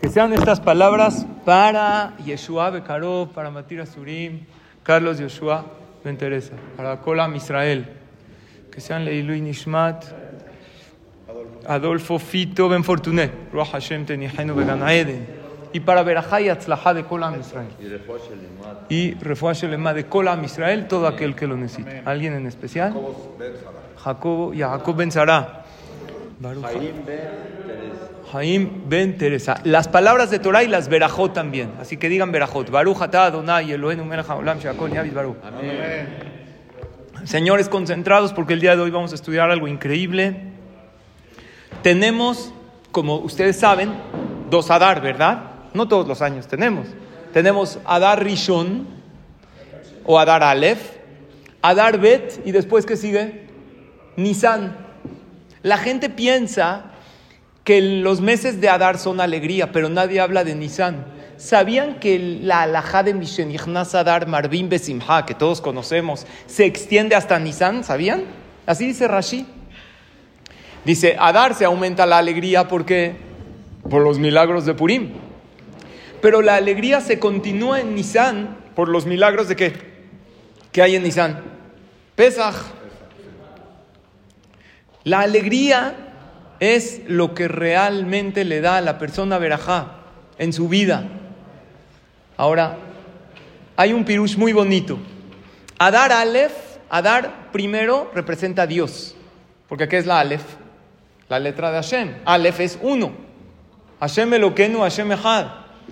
Que sean estas palabras para Yeshua Bekarov, para Matira Surim, Carlos Yeshua Ben Teresa, para Kolam Israel. Que sean Leilui Nishmat, Adolfo Fito Ben Fortuné, Ruach Hashem Tenihenu Began Eden. Y para Berajá y Atzlajá de Kolam Israel. Y Refuah Shelema de Kolam Israel, todo aquel que lo necesite. ¿Alguien en especial? Jacobo, Jacob Ben Zara. Baruch Jaim Ben Teresa. Las palabras de Torah y las verajot también. Así que digan verajot. Baruch atah Adonai Elohenu melech haolam she'akol yavis baruch. Señores concentrados porque el día de hoy vamos a estudiar algo increíble. Tenemos, como ustedes saben, dos Adar, ¿verdad? No todos los años tenemos. Tenemos Adar Rishon o Adar Aleph, Adar Bet y después ¿qué sigue? Nisan. La gente piensa que los meses de Adar son alegría, pero nadie habla de Nisan. ¿Sabían que la alajá de Mishenichnas Adar Marvin Besimha, que todos conocemos, se extiende hasta Nisan? ¿Sabían? Así dice Rashi. Dice, Adar se aumenta la alegría porque por los milagros de Purim. Pero la alegría se continúa en Nisan por los milagros de qué? ¿Qué hay en Nisan? Pesach. La alegría es lo que realmente le da a la persona verajá en su vida. Ahora, hay un pirush muy bonito. Adar Aleph, Adar primero representa a Dios. Porque ¿qué es la Aleph? La letra de Hashem. Aleph es uno. Hashem Eloquenu, Hashem Echad.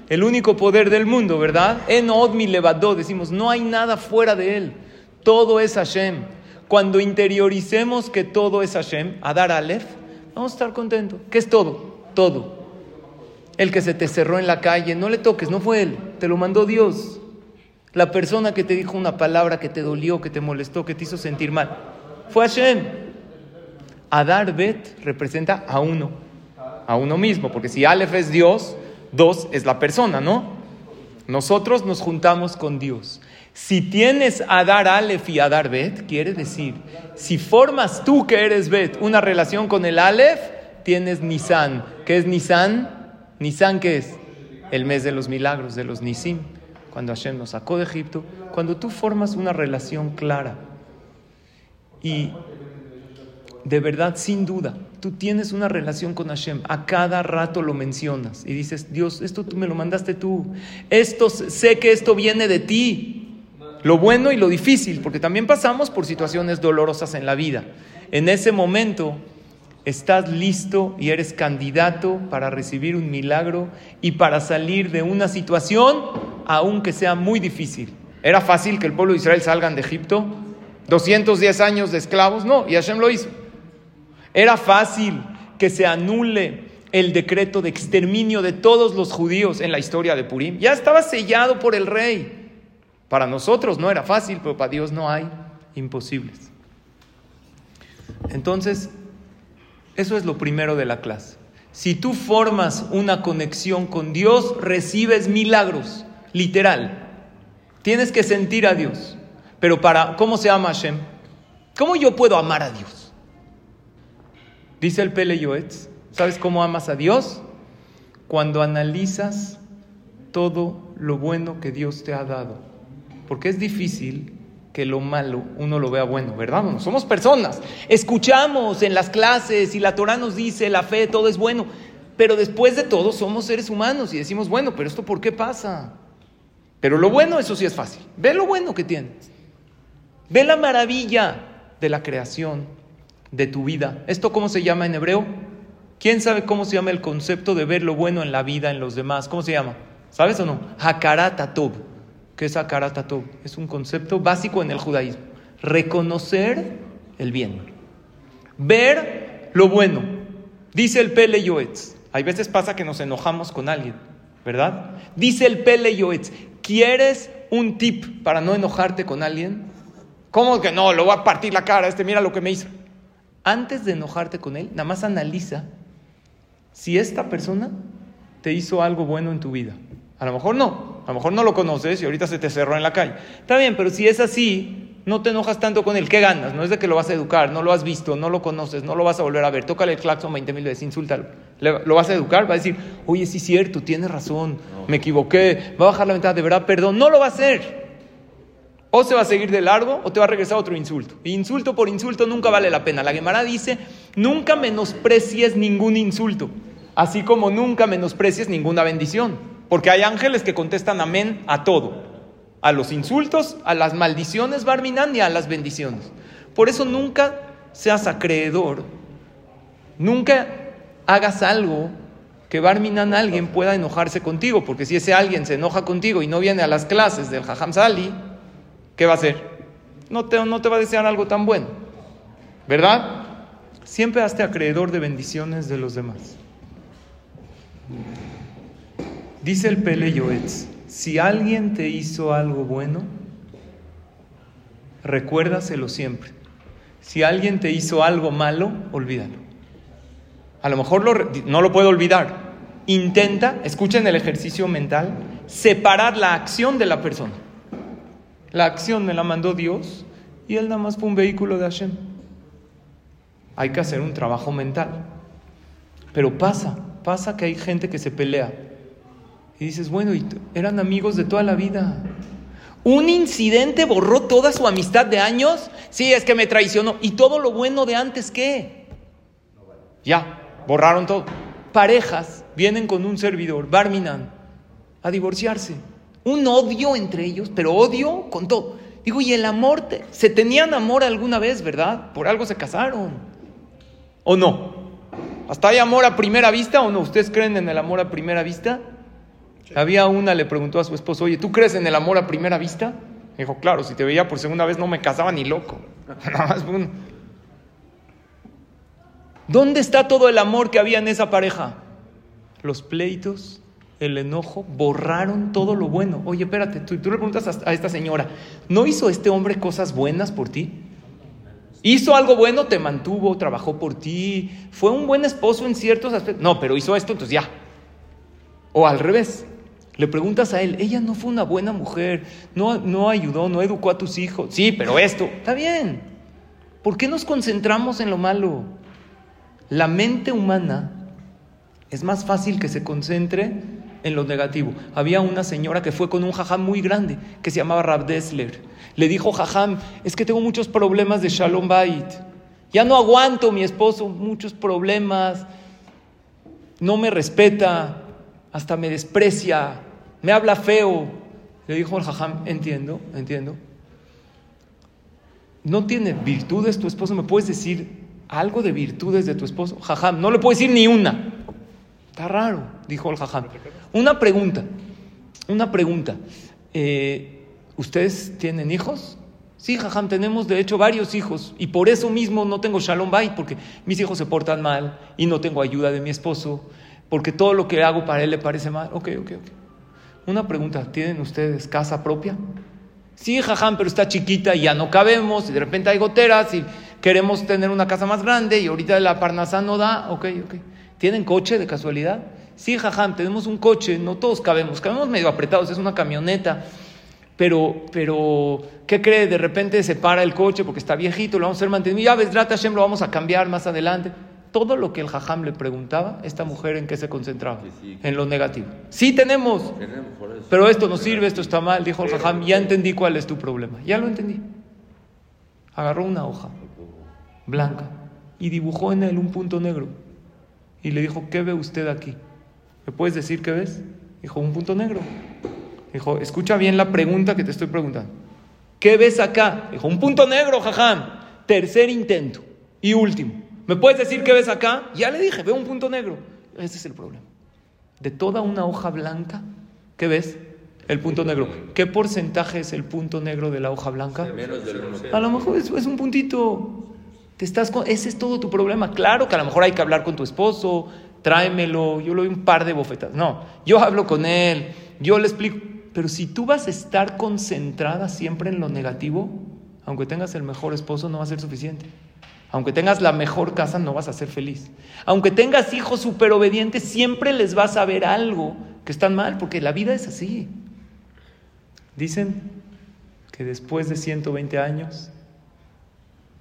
El único poder del mundo, ¿verdad? En Odmi Levadó, decimos, no hay nada fuera de él. Todo es Hashem. Cuando interioricemos que todo es Hashem, Adar Aleph, vamos a estar contentos. ¿Qué es todo? Todo. El que se te cerró en la calle, no le toques, no fue él, te lo mandó Dios. La persona que te dijo una palabra que te dolió, que te molestó, que te hizo sentir mal, fue Hashem. Adar Bet representa a uno, a uno mismo, porque si Aleph es Dios, dos es la persona, ¿no? Nosotros nos juntamos con Dios. Si tienes Adar Aleph y Adar Bet, quiere decir, si formas tú que eres Bet una relación con el Aleph, tienes Nisan. ¿Qué es Nisan? Nisan, ¿qué es? El mes de los milagros, de los Nisim. Cuando Hashem nos sacó de Egipto, cuando tú formas una relación clara y de verdad, sin duda, tú tienes una relación con Hashem, a cada rato lo mencionas y dices, Dios, esto tú me lo mandaste tú, esto sé que esto viene de ti, lo bueno y lo difícil, porque también pasamos por situaciones dolorosas en la vida. En ese momento estás listo y eres candidato para recibir un milagro y para salir de una situación, aunque sea muy difícil. ¿Era fácil que el pueblo de Israel salgan de Egipto? 210 años de esclavos, no, y Hashem lo hizo. Era fácil que se anule el decreto de exterminio de todos los judíos en la historia de Purim. Ya estaba sellado por el rey. Para nosotros no era fácil, pero para Dios no hay imposibles. Entonces, eso es lo primero de la clase. Si tú formas una conexión con Dios, recibes milagros, literal. Tienes que sentir a Dios. Pero para, ¿cómo se ama Hashem? ¿Cómo yo puedo amar a Dios? Dice el Pele Yoetz, ¿sabes cómo amas a Dios? Cuando analizas todo lo bueno que Dios te ha dado. Porque es difícil que lo malo uno lo vea bueno, ¿verdad? No, somos personas. Escuchamos en las clases y la Torah nos dice, la fe, todo es bueno. Pero después de todo somos seres humanos y decimos, bueno, pero esto ¿por qué pasa? Pero lo bueno, eso sí es fácil. Ve lo bueno que tienes. Ve la maravilla de la creación, de tu vida. ¿Esto cómo se llama en hebreo? ¿Quién sabe cómo se llama el concepto de ver lo bueno en la vida, en los demás? ¿Cómo se llama? ¿Sabes o no? Hakarat Atov. ¿Qué es Hakarat Atov? Es un concepto básico en el judaísmo. Reconocer el bien. Ver lo bueno. Dice el Pele Yoetz. Hay veces pasa que nos enojamos con alguien, ¿verdad? Dice el Pele Yoetz. ¿Quieres un tip para no enojarte con alguien? ¿Cómo que no? Lo voy a partir la cara. Este, mira lo que me hizo antes de enojarte con él, nada más analiza si esta persona te hizo algo bueno en tu vida. A lo mejor no, a lo mejor no lo conoces y ahorita se te cerró en la calle. Está bien, pero si es así, no te enojas tanto con él. ¿Qué ganas? No es de que lo vas a educar, no lo has visto, no lo conoces, no lo vas a volver a ver. Tócale el claxon 20 mil veces, insúltalo. ¿Lo vas a educar? Va a decir, oye, sí es cierto, tienes razón, me equivoqué, va a bajar la ventana, de verdad, perdón. No lo va a hacer. O se va a seguir de largo o te va a regresar otro insulto. insulto por insulto nunca vale la pena. La Gemara dice, nunca menosprecies ningún insulto, así como nunca menosprecies ninguna bendición. Porque hay ángeles que contestan amén a todo. A los insultos, a las maldiciones, Barminan, y a las bendiciones. Por eso nunca seas acreedor, nunca hagas algo que Barminan alguien pueda enojarse contigo, porque si ese alguien se enoja contigo y no viene a las clases del Jajam Sali, ¿qué va a hacer? No te, no te va a desear algo tan bueno, ¿verdad? Siempre hazte acreedor de bendiciones de los demás. Dice el Pele Yoetz, si alguien te hizo algo bueno, recuérdaselo siempre. Si alguien te hizo algo malo, olvídalo. A lo mejor no lo puedo olvidar. Intenta, escuchen el ejercicio mental, separar la acción de la persona. La acción me la mandó Dios y él nada más fue un vehículo de Hashem. Hay que hacer un trabajo mental. Pero pasa, pasa que hay gente que se pelea. Y dices, bueno, eran amigos de toda la vida. ¿Un incidente borró toda su amistad de años? Sí, es que me traicionó. ¿Y todo lo bueno de antes qué? Ya, borraron todo. Parejas vienen con un servidor, Barminan, a divorciarse. Un odio entre ellos, pero odio con todo. Digo, ¿y el amor? ¿Se tenían amor alguna vez, verdad? Por algo se casaron. ¿O no? ¿Hasta hay amor a primera vista o no? ¿Ustedes creen en el amor a primera vista? Había una, le preguntó a su esposo, oye, ¿tú crees en el amor a primera vista? Dijo, claro, si te veía por segunda vez no me casaba ni loco. Nada más ¿Dónde está todo el amor que había en esa pareja? Los pleitos, el enojo, borraron todo lo bueno. Oye, espérate, tú le preguntas a, esta señora, ¿no hizo este hombre cosas buenas por ti? ¿Hizo algo bueno? Te mantuvo, trabajó por ti, fue un buen esposo en ciertos aspectos. No, pero hizo esto, entonces ya. O al revés, le preguntas a él, ella no fue una buena mujer, no, no ayudó, no educó a tus hijos. Sí, pero esto, está bien. ¿Por qué nos concentramos en lo malo? La mente humana es más fácil que se concentre en lo negativo. Había una señora que fue con un jajam muy grande que se llamaba Rab Dessler. Le dijo, jajam, es que tengo muchos problemas de Shalom Bait. Ya no aguanto mi esposo, muchos problemas. No me respeta, hasta me desprecia, me habla feo. Le dijo el jajam, entiendo, entiendo. No tiene virtudes tu esposo, ¿me puedes decir algo de virtudes de tu esposo? Jajam, no le puedo decir ni una. Está raro, dijo el jajam. Una pregunta, una pregunta. Eh, ¿Ustedes tienen hijos? Sí, jajam, tenemos de hecho varios hijos y por eso mismo no tengo shalom bay, porque mis hijos se portan mal y no tengo ayuda de mi esposo porque todo lo que hago para él le parece mal. Ok, ok, ok. Una pregunta, ¿tienen ustedes casa propia? Sí, jajam, pero está chiquita y ya no cabemos, y de repente hay goteras y queremos tener una casa más grande y ahorita la parnasá no da. Ok, ok. ¿Tienen coche de casualidad? Sí, jajam, tenemos un coche, no todos cabemos, cabemos medio apretados, es una camioneta. Pero, pero, ¿qué cree? De repente se para el coche porque está viejito, lo vamos a hacer mantenimiento. Ya ves, Drata lo vamos a cambiar más adelante todo lo que el jajam le preguntaba, esta mujer en qué se concentraba, en lo negativo. Sí tenemos, pero esto no sirve, esto está mal, dijo el jajam, ya entendí cuál es tu problema, ya lo entendí. Agarró una hoja blanca y dibujó en él un punto negro y le dijo, ¿qué ve usted aquí? ¿Me puedes decir qué ves? Dijo, un punto negro. Dijo, escucha bien la pregunta que te estoy preguntando. ¿Qué ves acá? Dijo, un punto negro, jajam. Tercer intento y último. ¿Me puedes decir qué ves acá? Ya le dije, veo un punto negro. Ese es el problema. De toda una hoja blanca, ¿qué ves? El punto negro. ¿Qué porcentaje es el punto negro de la hoja blanca? A lo mejor es, un puntito. Te estás ese es todo tu problema. Claro que a lo mejor hay que hablar con tu esposo, tráemelo, yo le doy un par de bofetas. No, yo hablo con él, yo le explico. Pero si tú vas a estar concentrada siempre en lo negativo, aunque tengas el mejor esposo, no va a ser suficiente. Aunque tengas la mejor casa, no vas a ser feliz. Aunque tengas hijos súper obedientes, siempre les vas a ver algo que están mal, porque la vida es así. Dicen que después de 120 años,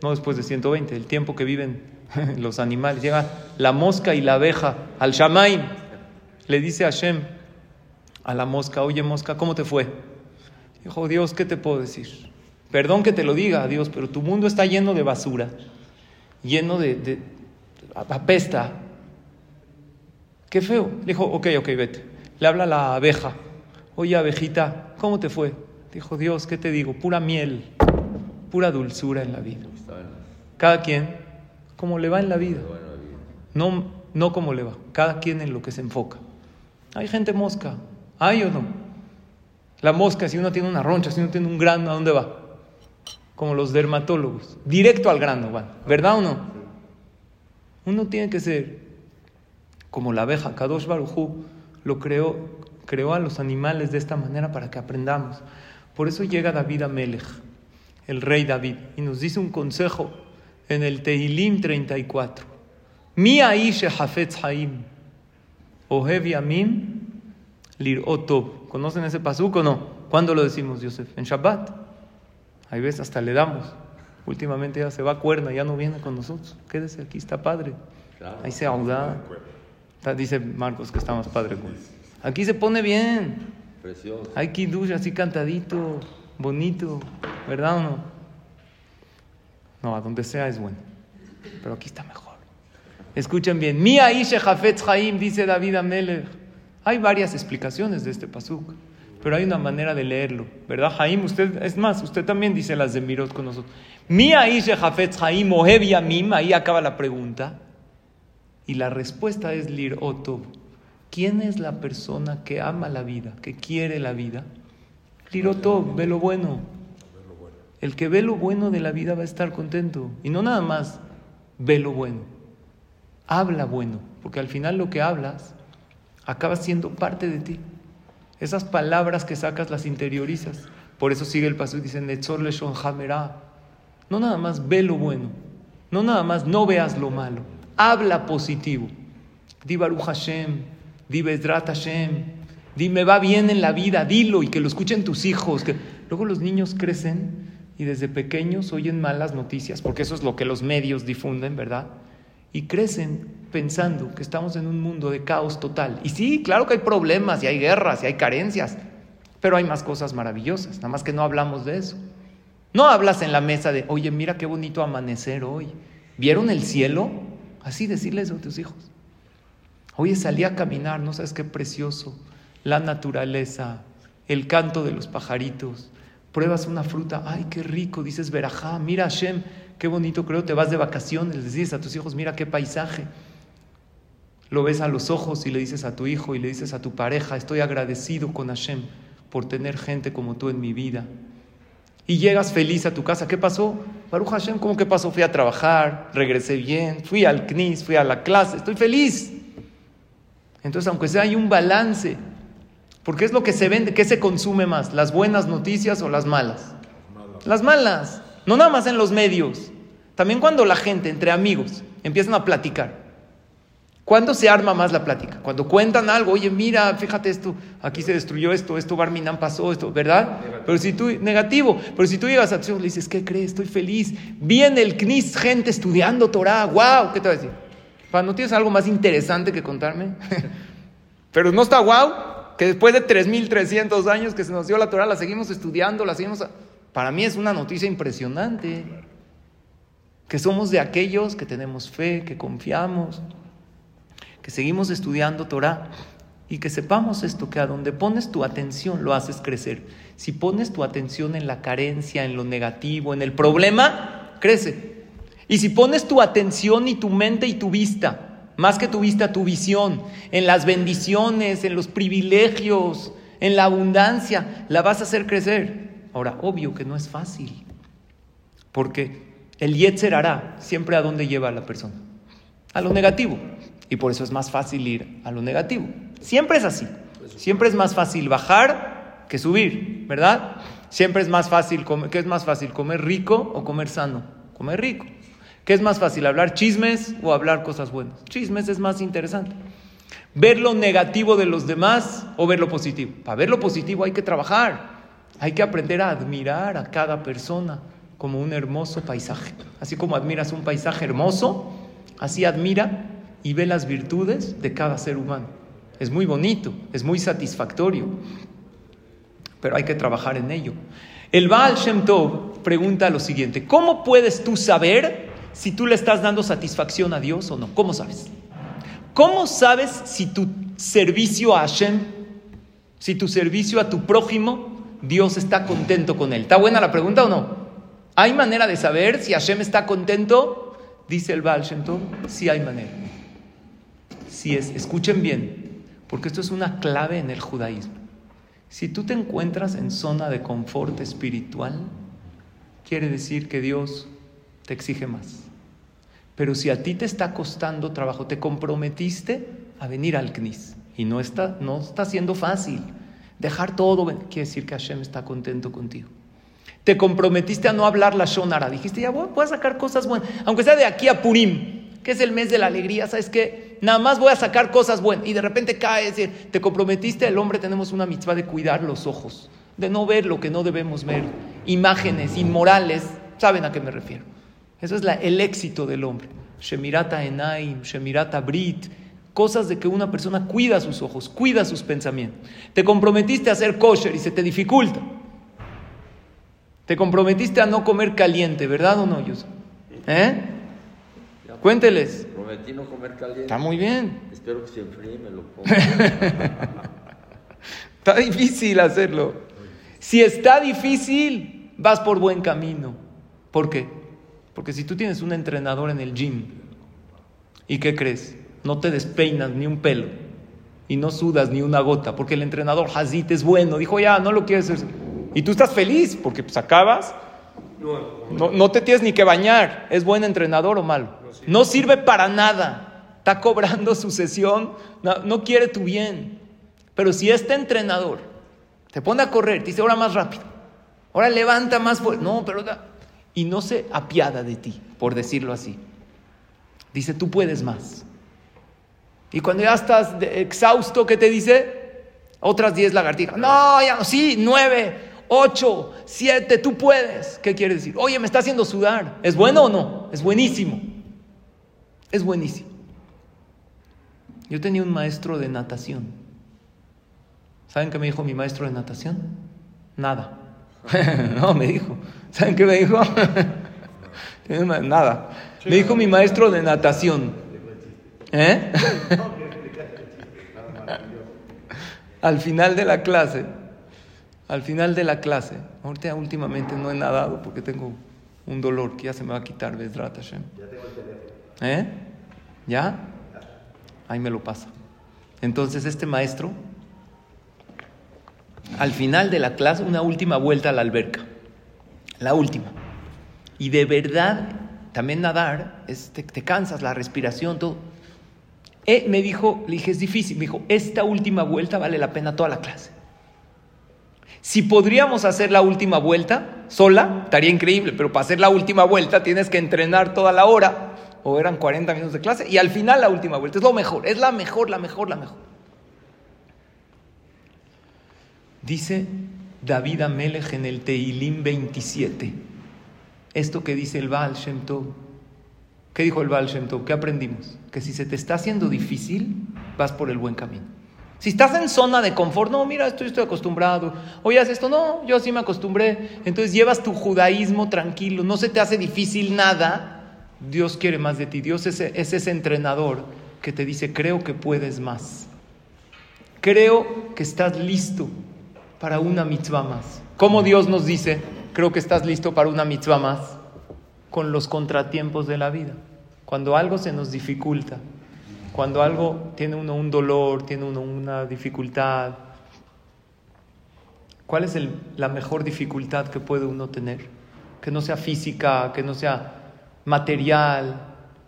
no después de 120, el tiempo que viven los animales. Llega la mosca y la abeja al Shamaim. Le dice a Hashem a la mosca, oye mosca, ¿cómo te fue? Dijo, Dios, ¿qué te puedo decir? Perdón que te lo diga, Dios, pero tu mundo está lleno de basura, lleno de, apesta. Qué feo. Dijo, ok, ok, vete. Le habla la abeja. Oye, abejita, ¿cómo te fue? Dijo, Dios, ¿qué te digo? Pura miel, pura dulzura en la vida. Cada quien, como le va en la vida. No, no como le va. Cada quien en lo que se enfoca. Hay gente mosca. ¿Hay o no? La mosca, si uno tiene una roncha, si uno tiene un grano, ¿a dónde va? Como los dermatólogos. Directo al grano van. ¿Verdad o no? Uno tiene que ser como la abeja. Kadosh Barujú lo creó, creó a los animales de esta manera para que aprendamos. Por eso llega David a Melech, el rey David, y nos dice un consejo en el Tehilim 34. Mi aish hafetz haim, ohev yamim lir otov. ¿Conocen ese pasuk o no? ¿Cuándo lo decimos, Yosef? En Shabbat. Hay veces hasta le damos. Últimamente ya se va a cuerna, ya no viene con nosotros. Quédese aquí, está padre. Ahí se auda. Dice Marcos que está más padre. Aquí se pone bien. Precioso. Hay kiddush así cantadito, bonito, ¿verdad o no? No, a donde sea es bueno. Pero aquí está mejor. Escuchen bien. Mi Aisha Jafetz Haim, dice David Amelech. Hay varias explicaciones de este pasuk, pero hay una manera de leerlo, ¿verdad? Haim, usted, es más, usted también dice las de Mirot con nosotros. Mi Jafetz Ohev Yamim, ahí acaba la pregunta. Y la respuesta es Lir Otov. ¿Quién es la persona que ama la vida, que quiere la vida? Lir Otov, ve lo bueno. El que ve lo bueno de la vida va a estar contento. Y no nada más ve lo bueno. Habla bueno, porque al final lo que hablas acaba siendo parte de ti. Esas palabras que sacas las interiorizas. Por eso sigue el paso y dice, No nada más ve lo bueno. No nada más no veas lo malo habla positivo. Di Baruch Hashem, di Bezrat Hashem, di me va bien en la vida, dilo y que lo escuchen tus hijos. Que... Luego los niños crecen y desde pequeños oyen malas noticias, porque eso es lo que los medios difunden, ¿verdad? Y crecen pensando que estamos en un mundo de caos total. Y sí, claro que hay problemas y hay guerras y hay carencias, pero hay más cosas maravillosas, nada más que no hablamos de eso. No hablas en la mesa de, oye, mira qué bonito amanecer hoy. ¿Vieron el cielo? Así decirles a tus hijos. Oye, salí a caminar, no sabes qué precioso. La naturaleza, el canto de los pajaritos. Pruebas una fruta, ay, qué rico, dices verajá, mira Hashem, qué bonito, creo, te vas de vacaciones, les dices a tus hijos, mira qué paisaje. Lo ves a los ojos y le dices a tu hijo y le dices a tu pareja, estoy agradecido con Hashem por tener gente como tú en mi vida. Y llegas feliz a tu casa. ¿Qué pasó? Baruch Hashem, ¿cómo que pasó? Fui a trabajar, regresé bien, fui al CNIS, fui a la clase, estoy feliz. Entonces, aunque sea, hay un balance. Porque es lo que se vende, ¿qué se consume más? ¿Las buenas noticias o las malas? Las malas. No nada más en los medios. También cuando la gente, entre amigos, empiezan a platicar. ¿Cuándo se arma más la plática? Cuando cuentan algo, oye, mira, fíjate esto, aquí se destruyó esto, esto Barminan pasó, esto, ¿verdad? Pero si tú, negativo, pero si tú llegas a tu le dices, ¿qué crees? Estoy feliz. Viene el CNIS, gente estudiando Torah, wow, ¿qué te va a decir? ¿No tienes algo más interesante que contarme? pero no está wow, que después de 3.300 años que se nos dio la Torah, la seguimos estudiando, la seguimos... Para mí es una noticia impresionante, que somos de aquellos que tenemos fe, que confiamos que seguimos estudiando Torah y que sepamos esto, que a donde pones tu atención lo haces crecer. Si pones tu atención en la carencia, en lo negativo, en el problema, crece. Y si pones tu atención y tu mente y tu vista, más que tu vista, tu visión, en las bendiciones, en los privilegios, en la abundancia, la vas a hacer crecer. Ahora, obvio que no es fácil, porque el Yetzer hará siempre a dónde lleva a la persona, a lo negativo. Y por eso es más fácil ir a lo negativo. Siempre es así. Siempre es más fácil bajar que subir, ¿verdad? Siempre es más fácil, comer, ¿qué es más fácil? ¿Comer rico o comer sano? Comer rico. ¿Qué es más fácil? ¿Hablar chismes o hablar cosas buenas? Chismes es más interesante. ¿Ver lo negativo de los demás o ver lo positivo? Para ver lo positivo hay que trabajar. Hay que aprender a admirar a cada persona como un hermoso paisaje. Así como admiras un paisaje hermoso, Así admira y ve las virtudes de cada ser humano. Es muy bonito, es muy satisfactorio, pero hay que trabajar en ello. El Baal Shem Tov pregunta lo siguiente, ¿cómo puedes tú saber si tú le estás dando satisfacción a Dios o no? ¿Cómo sabes? ¿Cómo sabes si tu servicio a Hashem, si tu servicio a tu prójimo, Dios está contento con él? ¿Está buena la pregunta o no? ¿Hay manera de saber si Hashem está contento? Dice el Baal Shem Tov, sí hay manera. Si es, escuchen bien, porque esto es una clave en el judaísmo. Si tú te encuentras en zona de confort espiritual, quiere decir que Dios te exige más. Pero si a ti te está costando trabajo, te comprometiste a venir al CNIS y no está, no está siendo fácil. Dejar todo, quiere decir que Hashem está contento contigo. Te comprometiste a no hablar la Shonara. Dijiste, ya voy, voy a sacar cosas buenas. Aunque sea de aquí a Purim, que es el mes de la alegría, ¿sabes qué? Nada más voy a sacar cosas buenas. Y de repente cae, decir, te comprometiste, el hombre tenemos una mitzvah de cuidar los ojos, de no ver lo que no debemos ver. Imágenes inmorales, ¿saben a qué me refiero? Eso es el éxito del hombre. Shemirata Enaim, Shemirata Brit, cosas de que una persona cuida sus ojos, cuida sus pensamientos. Te comprometiste a hacer kosher y se te dificulta. Te comprometiste a no comer caliente, ¿verdad o no, Yusuf? ¿Eh? Cuénteles. Prometí no comer caliente. Está muy bien. Espero que se enfríe me lo ponga. está difícil hacerlo. Si está difícil, vas por buen camino. ¿Por qué? Porque si tú tienes un entrenador en el gym, ¿y qué crees? No te despeinas ni un pelo y no sudas ni una gota, porque el entrenador Hazit es bueno. Dijo, ya, no lo quieres hacer. Y tú estás feliz porque pues acabas no, te tienes ni que bañar. ¿Es buen entrenador o malo? No sirve para nada. Está cobrando su sesión. No, quiere tu bien. Pero si este entrenador te pone a correr, te dice ahora más rápido, ahora levanta más fuerte. No, pero. Y no se apiada de ti, por decirlo así. Dice, tú puedes más. Y cuando ya estás exhausto, ¿qué te dice? Otras 10 lagartijas. No, ya no, sí, nueve. Ocho, siete, tú puedes. ¿Qué quiere decir? Oye, me está haciendo sudar. ¿Es bueno o no? Es buenísimo. Es buenísimo. Yo tenía un maestro de natación. ¿Saben qué me dijo mi maestro de natación? Nada. no, me dijo. ¿Saben qué me dijo? Nada. Me dijo mi maestro de natación. ¿Eh? Al final de la clase, al final de la clase, ahorita últimamente no he nadado porque tengo un dolor que ya se me va a quitar, ¿ves, Ya tengo el teléfono. ¿Eh? ¿Ya? Ahí me lo pasa. Entonces este maestro, al final de la clase, una última vuelta a la alberca. La última. Y de verdad, también nadar, te, cansas, la respiración, todo. Eh, me dijo, le dije, es difícil. Me dijo, esta última vuelta vale la pena toda la clase. Si podríamos hacer la última vuelta sola, estaría increíble, pero para hacer la última vuelta tienes que entrenar toda la hora, o eran 40 minutos de clase, y al final la última vuelta es lo mejor, es la mejor, la mejor, la mejor. Dice David Amelech en el Teilim 27, esto que dice el Baal Shem Tov. ¿Qué dijo el Baal Shem Tov? ¿Qué aprendimos? Que si se te está haciendo difícil, vas por el buen camino. Si estás en zona de confort, no, mira, estoy, estoy acostumbrado. Oye, esto, no, yo sí me acostumbré. Entonces llevas tu judaísmo tranquilo, no se te hace difícil nada. Dios quiere más de ti. Dios es, es ese entrenador que te dice, creo que puedes más. Creo que estás listo para una mitzvah más. ¿Cómo Dios nos dice, creo que estás listo para una mitzvah más? Con los contratiempos de la vida. Cuando algo se nos dificulta, cuando algo tiene uno un dolor, tiene uno una dificultad, ¿cuál es la mejor dificultad que puede uno tener? Que no sea física, que no sea material,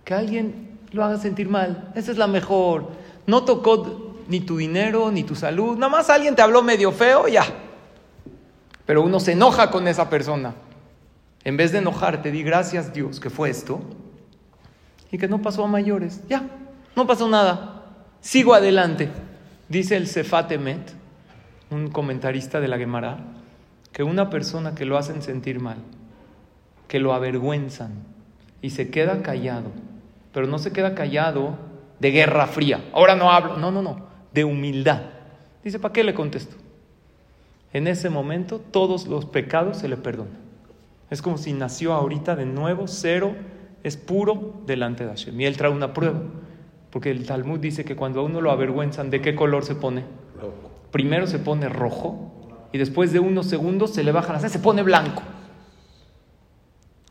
que alguien lo haga sentir mal. Esa es la mejor. No tocó ni tu dinero, ni tu salud. Nada más alguien te habló medio feo, ya. Pero uno se enoja con esa persona. En vez de enojarte, di gracias Dios que fue esto y que no pasó a mayores. Ya, no pasó nada. Sigo adelante. Dice el Sefatemet, un comentarista de la Gemara, que una persona que lo hacen sentir mal, que lo avergüenzan y se queda callado pero no se queda callado de guerra fría. Ahora no hablo. No, no, no. De humildad. Dice, ¿para qué le contesto? En ese momento todos los pecados se le perdonan. Es como si nació ahorita de nuevo, cero, es puro delante de Hashem. Y él trae una prueba. Porque el Talmud dice que cuando a uno lo avergüenzan, ¿de qué color se pone? Primero se pone rojo y después de unos segundos se le baja la sangre, se pone blanco.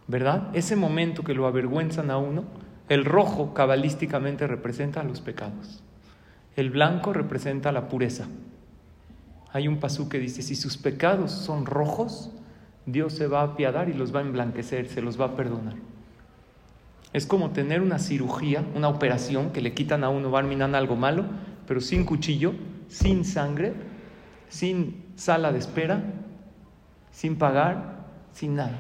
¿Verdad? Ese momento que lo avergüenzan a uno, el rojo cabalísticamente representa a los pecados. El blanco representa la pureza. Hay un pasú que dice, si sus pecados son rojos, Dios se va a apiadar y los va a emblanquecer, se los va a perdonar. Es como tener una cirugía, una operación que le quitan a uno, barminan algo malo, pero sin cuchillo, sin sangre, sin sala de espera, sin pagar, sin nada.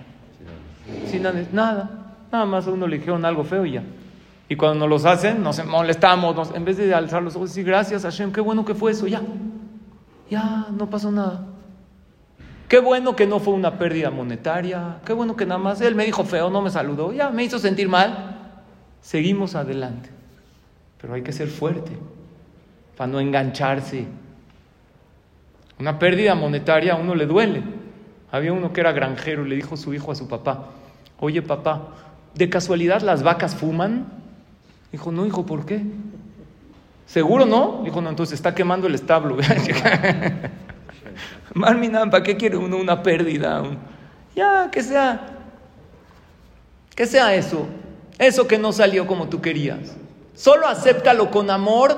Sin nada, nada. Nada más a uno le dijeron algo feo y ya. Y cuando nos los hacen, nos molestamos, en vez de alzar los ojos y decir gracias Hashem, qué bueno que fue eso, ya. Ya, no pasó nada. Qué bueno que no fue una pérdida monetaria. Qué bueno que nada más él me dijo feo, no me saludó. Ya, me hizo sentir mal. Seguimos adelante. Pero hay que ser fuerte para no engancharse. Una pérdida monetaria a uno le duele. Había uno que era granjero y le dijo su hijo a su papá, oye papá, ¿de casualidad las vacas fuman? Dijo, no, hijo, ¿por qué? ¿Seguro no? Dijo, no, entonces está quemando el establo. Marminan, ¿para qué quiere uno una pérdida? Ya, que sea, que sea eso, eso que no salió como tú querías. Solo acéptalo con amor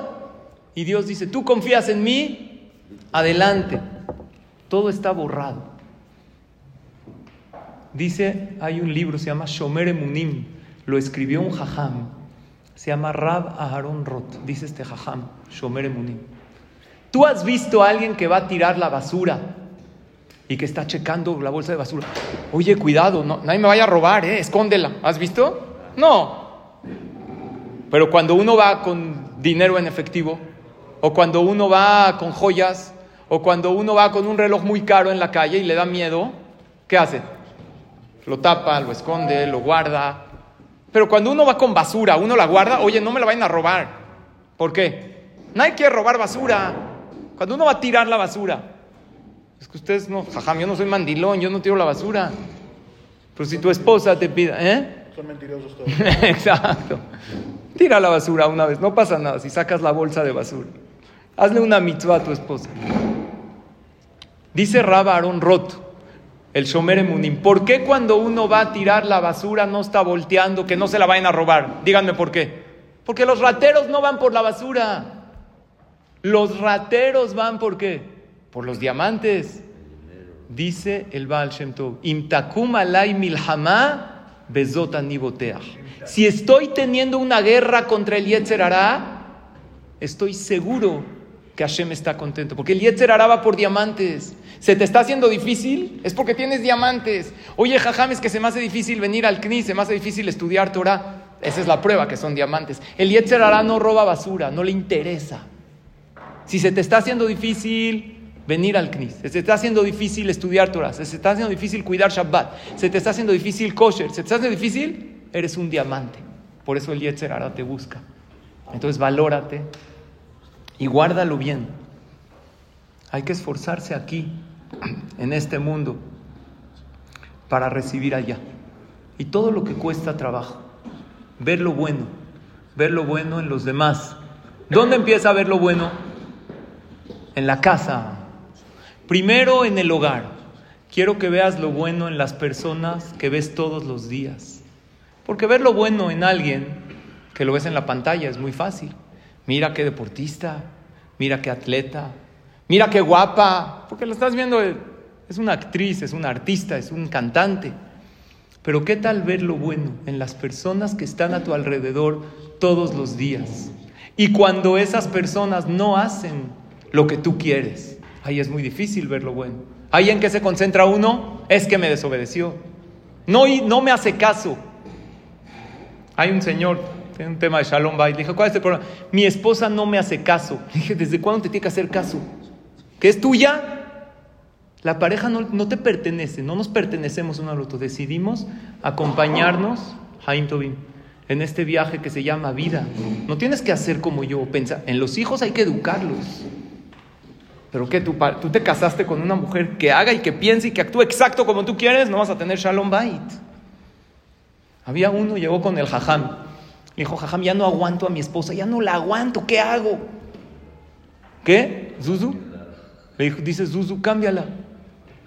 y Dios dice, tú confías en mí, adelante. Todo está borrado. Dice, hay un libro, se llama Shomer Emunim, lo escribió un jajam, se llama Rab Aharon Roth, dice este jajam, Shomer Emunim. Tú has visto a alguien que va a tirar la basura y que está checando la bolsa de basura. Oye, cuidado, no, nadie me vaya a robar, ¿eh? escóndela. ¿Has visto? No. Pero cuando uno va con dinero en efectivo, o cuando uno va con joyas, o cuando uno va con un reloj muy caro en la calle y le da miedo, ¿qué hace? Lo tapa, lo esconde, lo guarda. Pero cuando uno va con basura, uno la guarda, oye, no me la vayan a robar. ¿Por qué? Nadie quiere robar basura. Cuando uno va a tirar la basura, es que ustedes no, jajam, yo no soy mandilón, yo no tiro la basura. Pero si tu esposa te pide, ¿eh? Son mentirosos todos. Exacto. Tira la basura una vez, no pasa nada si sacas la bolsa de basura. Hazle una mitzvah a tu esposa. Dice Rabba Aaron Roth, el Shomer Emunim, ¿por qué cuando uno va a tirar la basura no está volteando que no se la vayan a robar? Díganme por qué. Porque los rateros no van por la basura. Los rateros van por qué? Por los diamantes. Dice el Baal Shem Tov, Imtakum alay milhama bezota Si estoy teniendo una guerra contra el Yetzer Hará, estoy seguro que Hashem está contento. Porque el Yetzer va por diamantes. ¿Se te está haciendo difícil? Es porque tienes diamantes. Oye, jajam, es que se me hace difícil venir al CNI, se me hace difícil estudiar Torah. Esa es la prueba que son diamantes. El Yetzer no roba basura, no le interesa. Si se te está haciendo difícil venir al CNIS, se te está haciendo difícil estudiar Torah, se te está haciendo difícil cuidar Shabbat, se te está haciendo difícil kosher, se te está haciendo difícil, eres un diamante. Por eso el Yetzer ahora te busca. Entonces valórate y guárdalo bien. Hay que esforzarse aquí, en este mundo, para recibir allá. Y todo lo que cuesta trabajo. Ver lo bueno, ver lo bueno en los demás. ¿Dónde empieza a ver lo bueno? En la casa, primero en el hogar. Quiero que veas lo bueno en las personas que ves todos los días. Porque ver lo bueno en alguien que lo ves en la pantalla es muy fácil. Mira qué deportista, mira qué atleta, mira qué guapa, porque lo estás viendo, es una actriz, es un artista, es un cantante. Pero ¿qué tal ver lo bueno en las personas que están a tu alrededor todos los días? Y cuando esas personas no hacen lo que tú quieres. Ahí es muy difícil ver lo bueno. Ahí en que se concentra uno es que me desobedeció. No, no me hace caso. Hay un señor, tiene un tema de Shalom Bay. Le dije, ¿cuál es el problema? Mi esposa no me hace caso. Le dije, ¿desde cuándo te tiene que hacer caso? ¿Que es tuya? La pareja no, no te pertenece, no nos pertenecemos uno al otro. Decidimos acompañarnos, Haim Tobim, en este viaje que se llama vida. No tienes que hacer como yo, pensar. En los hijos hay que educarlos. Pero que tú, tú te casaste con una mujer que haga y que piense y que actúe exacto como tú quieres, no vas a tener Shalom Bait. Había uno, llegó con el jajam. Le dijo, jajam, ya no aguanto a mi esposa, ya no la aguanto, ¿qué hago? ¿Qué? ¿Zuzu? Le dijo, dice Zuzu, cámbiala.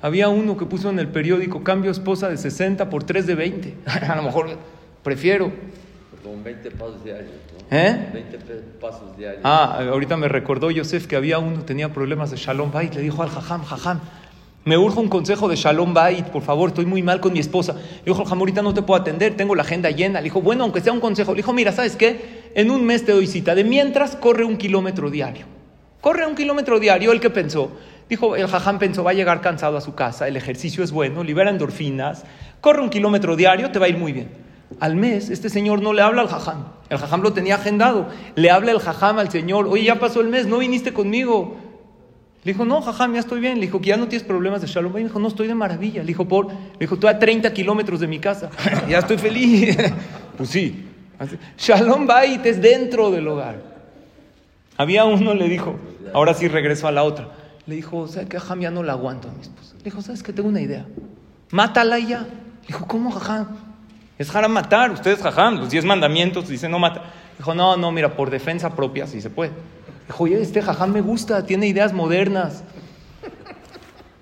Había uno que puso en el periódico, cambio esposa de 60 por 3 de 20. a lo mejor prefiero. Con 20 pasos diarios, ¿no? ¿Eh? 20 pasos diarios. Ah, ahorita me recordó Yosef que había uno, tenía problemas de Shalom Bait. Le dijo al jajam, jajam, me urge un consejo de Shalom Bait, por favor, estoy muy mal con mi esposa. Le dijo, jajam, ahorita no te puedo atender, tengo la agenda llena. Le dijo, bueno, aunque sea un consejo. Le dijo, mira, ¿sabes qué? En un mes te doy cita. De mientras, corre un kilómetro diario. Corre un kilómetro diario. El que pensó, dijo, el jajam pensó, va a llegar cansado a su casa, el ejercicio es bueno, libera endorfinas, corre un kilómetro diario, te va a ir muy bien. Al mes, este señor no le habla al jajam. El jajam lo tenía agendado. Le habla el jajam al señor, oye, ya pasó el mes, no viniste conmigo. Le dijo, no, jajam, ya estoy bien. Le dijo, que ya no tienes problemas de Shalom Le dijo, no, estoy de maravilla. Le dijo, por, le dijo, estoy a 30 kilómetros de mi casa. ya estoy feliz. pues sí. Shalom Bait es dentro del hogar. Había uno, le dijo, ahora sí regreso a la otra. Le dijo, ¿sabes qué, jajam? Ya no la aguanto a mi esposa. Le dijo, ¿sabes qué? Tengo una idea. Mátala ya. Le dijo, ¿cómo, jajam? Es haram matar. Ustedes, jajam, los diez mandamientos dicen no mata. Dijo, no, no, mira, por defensa propia sí se puede. Dijo, oye, este jajam me gusta, tiene ideas modernas.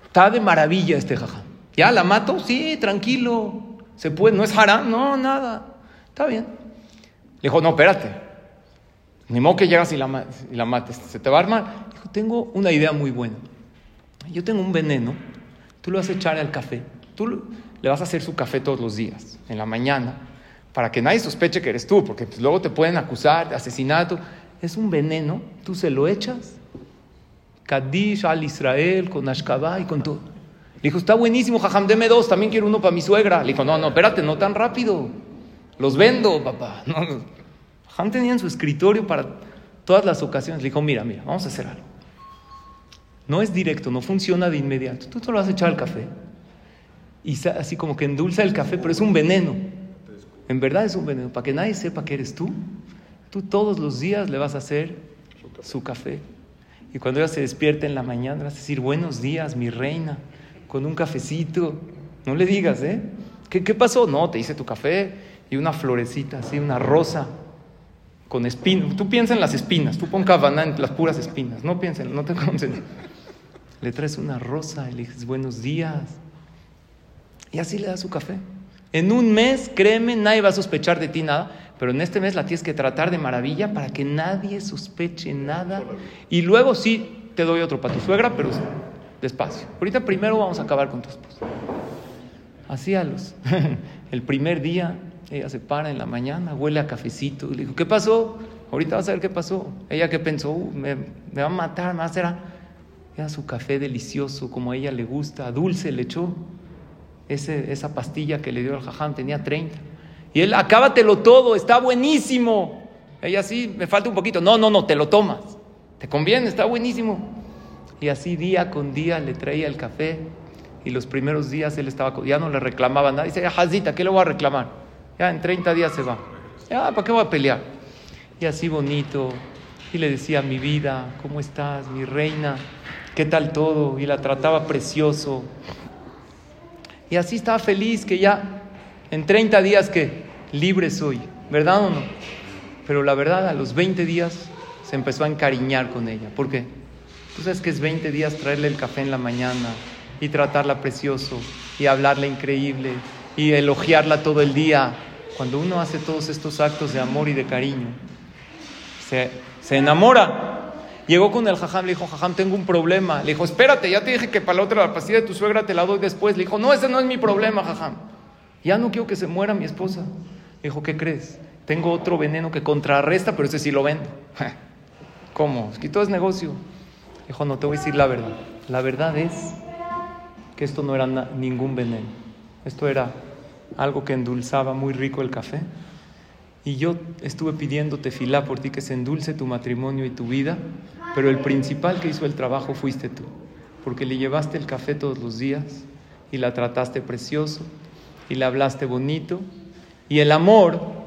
Está de maravilla este jajam. ¿Ya la mato? Sí, tranquilo. ¿Se puede? ¿No es haram? No, nada. Está bien. Le dijo, no, espérate. Ni modo que llegas y la, mates. Se te va a armar. Dijo, tengo una idea muy buena. Yo tengo un veneno. Tú lo vas a echar al café. Tú le vas a hacer su café todos los días, en la mañana, para que nadie sospeche que eres tú, porque pues, luego te pueden acusar de asesinato. Es un veneno, tú se lo echas. Kadish al Israel, con Ashkabá y con todo. Le dijo, está buenísimo, jajam, deme dos, también quiero uno para mi suegra. Le dijo, no, no, espérate, no tan rápido. Los vendo, papá. No. Jajam tenía en su escritorio para todas las ocasiones. Le dijo, mira, mira, vamos a hacer algo. No es directo, no funciona de inmediato. Tú te lo vas a echar al café y así como que endulza el café, pero es un veneno. En verdad es un veneno. Para que nadie sepa que eres tú, tú todos los días le vas a hacer su café. Y cuando ella se despierte en la mañana, vas a decir, buenos días, mi reina, con un cafecito. No le digas, ¿eh? ¿Qué, qué pasó? No, te hice tu café y una florecita, así, una rosa con espinas. Tú piensa en las espinas, tú pon cabana en las puras espinas. No piensen, no te concentres. Le traes una rosa y le dices, buenos días y así le da su café. En un mes, créeme, nadie va a sospechar de ti nada, pero en este mes la tienes que tratar de maravilla para que nadie sospeche nada. Y luego sí te doy otro para tu suegra, pero despacio. Ahorita primero vamos a acabar con tu esposa. Así a los. El primer día, ella se para en la mañana, huele a cafecito. Le digo, ¿qué pasó? Ahorita vas a ver qué pasó. Ella que pensó, uh, me, va a matar, me va a hacer. Era su café delicioso, como a ella le gusta, dulce le echó esa pastilla que le dio al jajam, tenía 30. Y él, acábatelo todo, está buenísimo. Ella sí, me falta un poquito. No, no, no, te lo tomas. Te conviene, está buenísimo. Y así día con día le traía el café. Y los primeros días él estaba, ya no le reclamaba nada. Dice, Jazita, ¿qué le voy a reclamar? Ya en 30 días se va. Ya, ¿para qué voy a pelear? Y así bonito. Y le decía, mi vida, ¿cómo estás, mi reina? ¿Qué tal todo? Y la trataba precioso. Y así estaba feliz que ya en 30 días que libre soy, ¿verdad o no? Pero la verdad, a los 20 días se empezó a encariñar con ella. ¿Por qué? Tú sabes que es 20 días traerle el café en la mañana y tratarla precioso y hablarle increíble y elogiarla todo el día. Cuando uno hace todos estos actos de amor y de cariño, se, se enamora Llegó con el jajam, le dijo, jajam, tengo un problema. Le dijo, espérate, ya te dije que para la otra la pastilla de tu suegra te la doy después. Le dijo, no, ese no es mi problema, jajam. Ya no quiero que se muera mi esposa. Le dijo, ¿qué crees? Tengo otro veneno que contrarresta, pero ese sí lo vendo. ¿Cómo? Es que todo es negocio. Le dijo, no, te voy a decir la verdad. La verdad es que esto no era ningún veneno. Esto era algo que endulzaba muy rico el café y yo estuve pidiéndote filá por ti que se endulce tu matrimonio y tu vida, pero el principal que hizo el trabajo fuiste tú, porque le llevaste el café todos los días y la trataste precioso y le hablaste bonito y el amor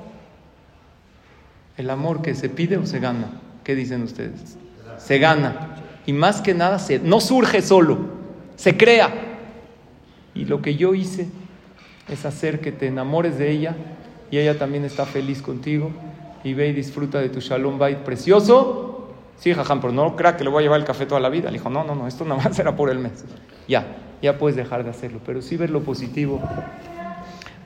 ¿El amor que se pide o se gana? ¿Qué dicen ustedes? Se gana. Y más que nada, se, no surge solo, se crea. Y lo que yo hice es hacer que te enamores de ella y ella también está feliz contigo y ve y disfruta de tu shalom bait precioso. Sí, jajam, pero no crea que le voy a llevar el café toda la vida. Le dijo, no, no, no, esto nada más será por el mes. Ya, ya puedes dejar de hacerlo, pero sí ver lo positivo,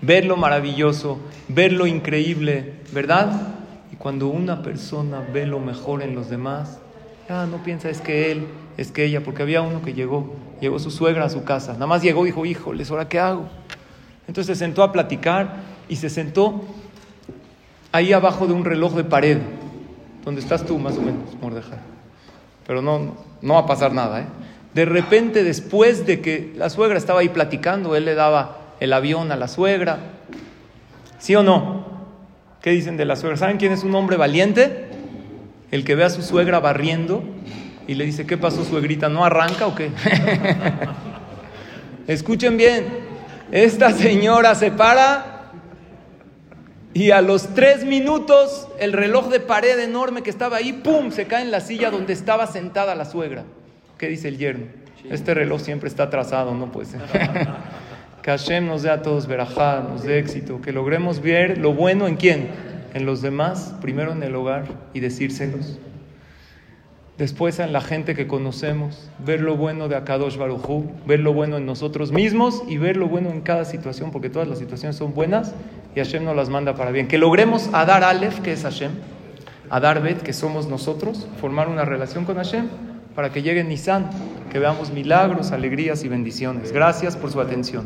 ver lo maravilloso, ver lo increíble, ¿verdad? Y cuando una persona ve lo mejor en los demás, ya no piensa es que él, es que ella, porque había uno que llegó, llegó su suegra a su casa, nada más llegó y dijo, híjoles, ¿ahora qué hago? Entonces se sentó a platicar y se sentó ahí abajo de un reloj de pared, donde estás tú más o menos, Mordejai. Pero no, no va a pasar nada, ¿eh? De repente, después de que la suegra estaba ahí platicando, él le daba el avión a la suegra. ¿Sí o no? ¿Qué dicen de la suegra? ¿Saben quién es un hombre valiente? El que ve a su suegra barriendo y le dice, ¿qué pasó, suegrita? ¿No arranca o qué? Escuchen bien, esta señora se para y a los tres minutos el reloj de pared enorme que estaba ahí, ¡pum!, se cae en la silla donde estaba sentada la suegra. ¿Qué dice el yerno? Este reloj siempre está atrasado, no puede ser. que Hashem nos dé a todos verajá, nos dé éxito, que logremos ver lo bueno en quién, en los demás, primero en el hogar y decírselos. Después en la gente que conocemos, ver lo bueno de Akadosh Barujú, ver lo bueno en nosotros mismos y ver lo bueno en cada situación, porque todas las situaciones son buenas y Hashem nos las manda para bien. Que logremos a dar Aleph, que es Hashem, a dar Bet, que somos nosotros, formar una relación con Hashem para que llegue Nisan, que veamos milagros, alegrías y bendiciones. Gracias por su atención.